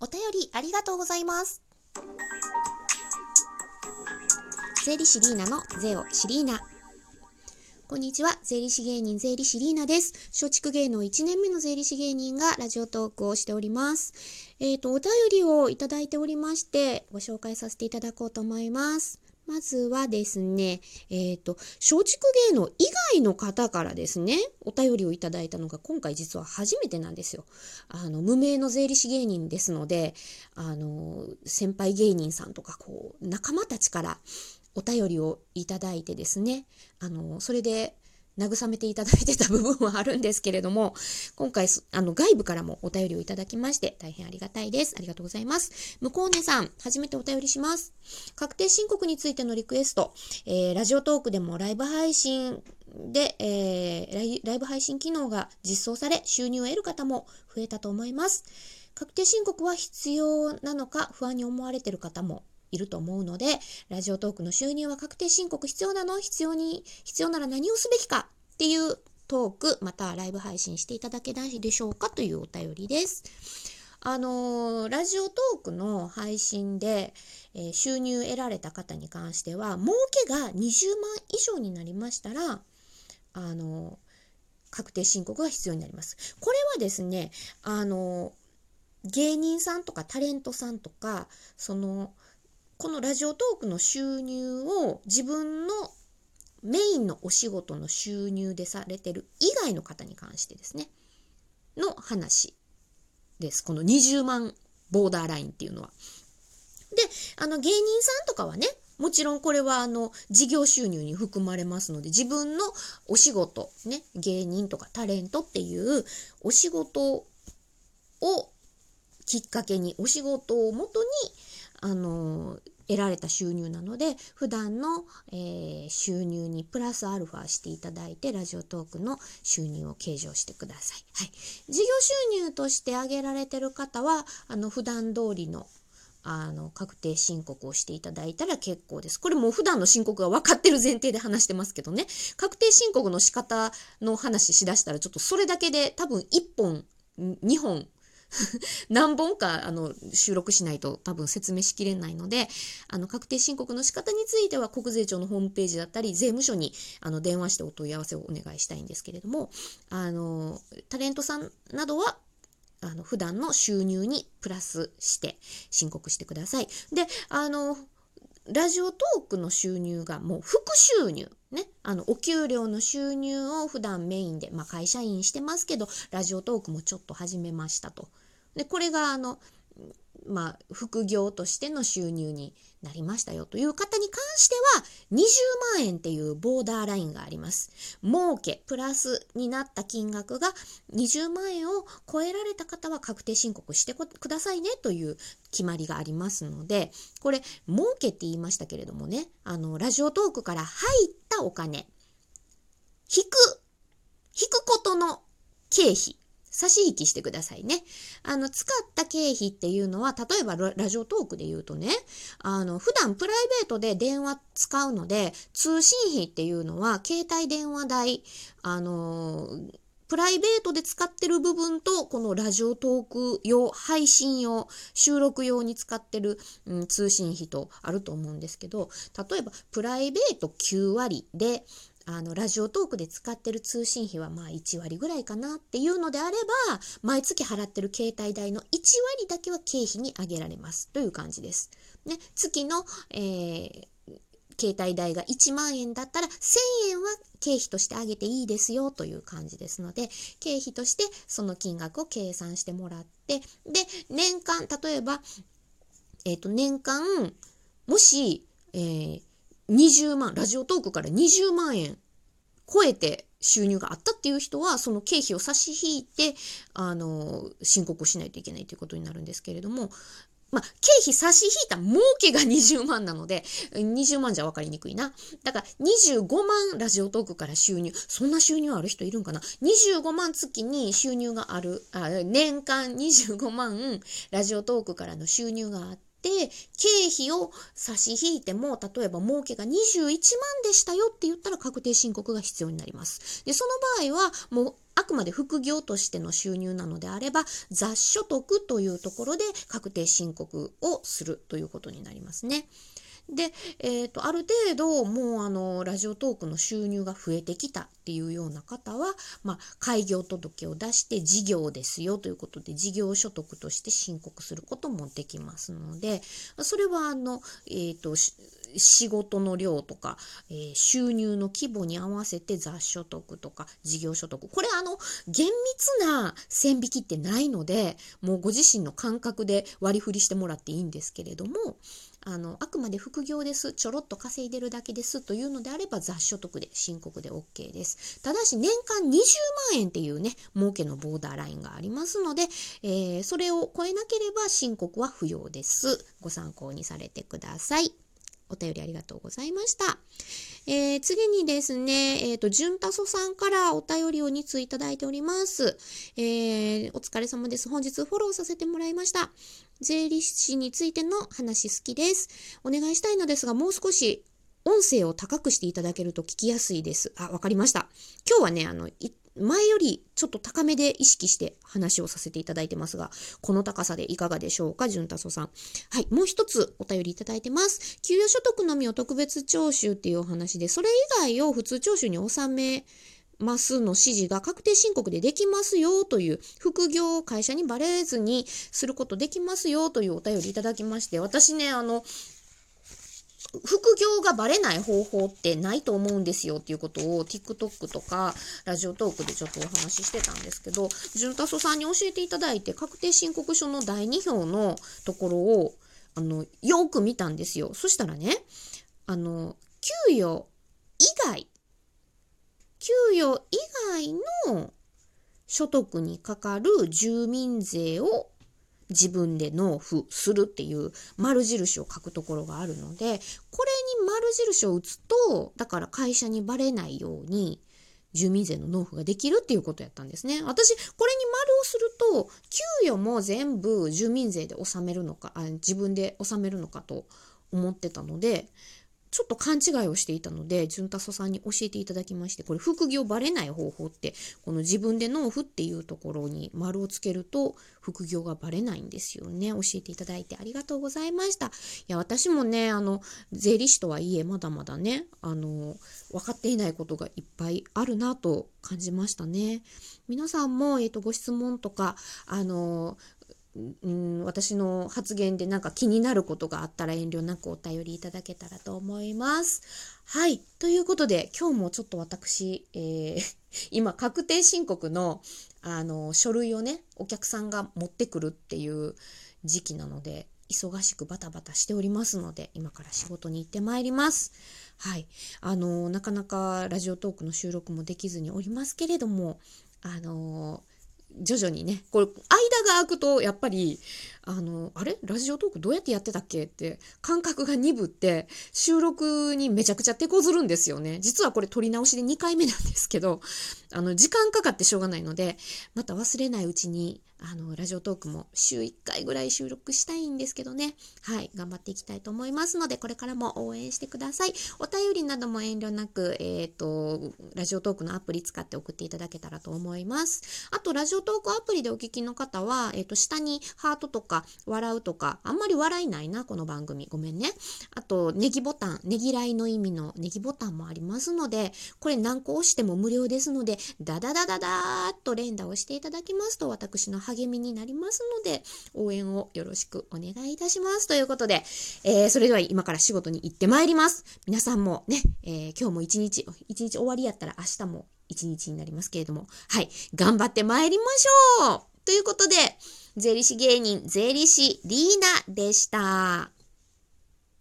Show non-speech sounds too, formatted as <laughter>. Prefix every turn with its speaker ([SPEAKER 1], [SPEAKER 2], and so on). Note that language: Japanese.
[SPEAKER 1] お便りありがとうございます。税理士リーナの税をシリーナ。こんにちは。税理士芸人税理士リーナです。松竹芸能1年目の税理士芸人がラジオトークをしております。えっ、と、お便りをいただいておりまして、ご紹介させていただこうと思います。まずはですね、えっ、と、松竹芸能以外の方からですね、お便りをいただいたのが今回実は初めてなんですよ。あの、無名の税理士芸人ですので、あの、先輩芸人さんとか、こう、仲間たちからお便りをいただいてですね、あの、それで、慰めていただいてた部分はあるんですけれども、今回、あの、外部からもお便りをいただきまして、大変ありがたいです。ありがとうございます。向こうねさん、初めてお便りします。確定申告についてのリクエスト、えーラジオトークでもライブ配信で、えーライライブ配信機能が実装され、収入を得る方も増えたと思います。確定申告は必要なのか不安に思われている方もいると思うので、ラジオトークの収入は確定申告必要なの？必要に、必要なら何をすべきか？っていうトーク、またライブ配信していただけないでしょうかというお便りです。あのーラジオトークの配信で、えー収入得られた方に関しては、儲けが20万以上になりましたら、あのー確定申告が必要になります。これはですね、あの芸人さんとかタレントさんとか、その、このラジオトークの収入を自分のメインのお仕事の収入でされてる以外の方に関してですね、の話です。この20万ボーダーラインっていうのは。で、あの芸人さんとかはね、もちろんこれはあの事業収入に含まれますので、自分のお仕事、ね、芸人とかタレントっていうお仕事をきっかけに、お仕事をもとに、あの得られた収入なので普段の、えー収入にプラスアルファしていただいてラジオトークの収入を計上してください。はい、事業収入として挙げられてる方はあの普段通りのあの確定申告をしていただいたら結構です。これもう普段の申告が分かってる前提で話してますけどね確定申告の仕方の話しだしたらちょっとそれだけで多分1本2本 <laughs> 何本かあの収録しないと多分説明しきれないのであの確定申告の仕方については国税庁のホームページだったり税務署にあの電話してお問い合わせをお願いしたいんですけれどもあのタレントさんなどはあの普段の収入にプラスして申告してください。であのラジオトークの収入がもう副収入。ね。あの、お給料の収入を普段メインで、まあ会社員してますけど、ラジオトークもちょっと始めましたと。で、これがあの、まあ、副業としての収入になりましたよという方に関しては、20万円っていうボーダーラインがあります。儲け、プラスになった金額が20万円を超えられた方は確定申告してくださいねという決まりがありますので、これ、儲けって言いましたけれどもね、あの、ラジオトークから入ったお金、引く、引くことの経費、差し引きしてくださいね。あの、使っ経費っていうのは、例えばラジオトークで言うとね、あの、普段プライベートで電話使うので、通信費っていうのは、携帯電話代、あのプライベートで使ってる部分と、このラジオトーク用、配信用、収録用に使ってる、うん、通信費とあると思うんですけど、例えば、プライベート9割で、あの、ラジオトークで使ってる通信費はまあ1割ぐらいかなっていうのであれば、毎月払ってる携帯代の1割だけは経費に上げられますという感じです。ね、月の、えー携帯代が1万円だったら1000円は経費としてあげていいですよという感じですので経費としてその金額を計算してもらってで年間例えば、えっと年間もし、え20万ラジオトークから20万円超えて収入があったっていう人はその経費を差し引いてあの申告をしないといけないということになるんですけれどもまあ、経費差し引いた儲けが20万なので、20万じゃ分かりにくいな。だから、25万ラジオトークから収入。そんな収入ある人いるんかな ?25 万月に収入がある、あ年間25万ラジオトークからの収入があって、経費を差し引いても、例えば儲けが21万でしたよって言ったら確定申告が必要になります。で、その場合は、もう、あくまで副業としての収入なのであれば、雑所得というところで確定申告をするということになりますね。で、えーと、ある程度もうあのラジオトークの収入が増えてきたっていうような方は、まあ、開業届を出して事業ですよということで事業所得として申告することもできますのでそれはあの、えーと、仕事の量とか、えー、収入の規模に合わせて雑所得とか事業所得。これあの厳密な線引きってないのでもうご自身の感覚で割り振りしてもらっていいんですけれどもあのあくまで副業ですちょろっと稼いでるだけですというのであれば雑所得で申告で OK ですただし年間20万円っていうね儲けのボーダーラインがありますので、えー、それを超えなければ申告は不要ですご参考にされてくださいお便りありがとうございました。えー、次にですね、えっ、ー、と、潤太祖さんからお便りを2通いただいております。えー、お疲れ様です。本日フォローさせてもらいました。税理士についての話好きです。お願いしたいのですが、もう少し音声を高くしていただけると聞きやすいです。あ、わかりました。今日はね、あの、前よりちょっと高めで意識して話をさせていただいてますが、この高さでいかがでしょうか、潤太祖さん。はい、もう一つお便りいただいてます。給与所得のみを特別徴収っていうお話で、それ以外を普通徴収に収め、ますの指示が確定申告でできますよという副業を会社にバレずにすることできますよというお便りいただきまして私ねあの副業がバレない方法ってないと思うんですよっていうことを TikTok とかラジオトークでちょっとお話ししてたんですけど、潤太祖さんに教えていただいて確定申告書の第2票のところをあのよく見たんですよ。そしたらね、あの、給与以外、給与以外の所得にかかる住民税を自分で納付するっていう丸印を書くところがあるので、これに丸印を打つと、だから会社にバレないように、住民税の納付ができるっていうことやったんですね。私、これに丸をすると、給与も全部住民税で納めるのか、あ自分で納めるのかと思ってたので、ちょっと勘違いをしていたので、潤太祖さんに教えていただきまして、これ副業バレない方法って、この自分で納付っていうところに丸をつけると、副業がバレないんですよね。教えていただいてありがとうございました。いや、私もね、あの、税理士とはいえ、まだまだね、あの、分かっていないことがいっぱいあるなと感じましたね。皆さんも、えっ、ー、と、ご質問とか、あの、うん、私の発言でなんか気になることがあったら遠慮なくお便りいただけたらと思います。はい。ということで、今日もちょっと私、えー、<laughs> 今、確定申告の、あの、書類をね、お客さんが持ってくるっていう時期なので、忙しくバタバタしておりますので、今から仕事に行ってまいります。はい。あの、なかなかラジオトークの収録もできずにおりますけれども、あの徐々にね、これ、間が空くと、やっぱり、あの、あれ？ラジオトークどうやってやってたっけ？って感覚が鈍って収録にめちゃくちゃ手こずるんですよね。実はこれ撮り直しで2回目なんですけど、あの、時間かかってしょうがないので、また忘れないうちに、あの、ラジオトークも週1回ぐらい収録したいんですけどね。はい、頑張っていきたいと思いますので、これからも応援してください。お便りなども遠慮なく、えっ、ー、と、ラジオトークのアプリ使って送っていただけたらと思います。あと、ラジオトークアプリでお聞きの方は、えっ、ー、と、下にハートとか笑うとか、あんまり笑いないな、この番組。ごめんね。あと、ネギボタン、ねぎらいの意味のネギボタンもありますので、これ何個押しても無料ですので、ダダダダダーっと連打をしていただきますと、私の励みになりますので、応援をよろしくお願いいたします。ということで、えー、それでは今から仕事に行ってまいります。皆さんもね、えー、今日も一日、一日終わりやったら明日も一日になりますけれども、はい、頑張って参りましょう。ということで、税理士芸人、税理士リーナでした。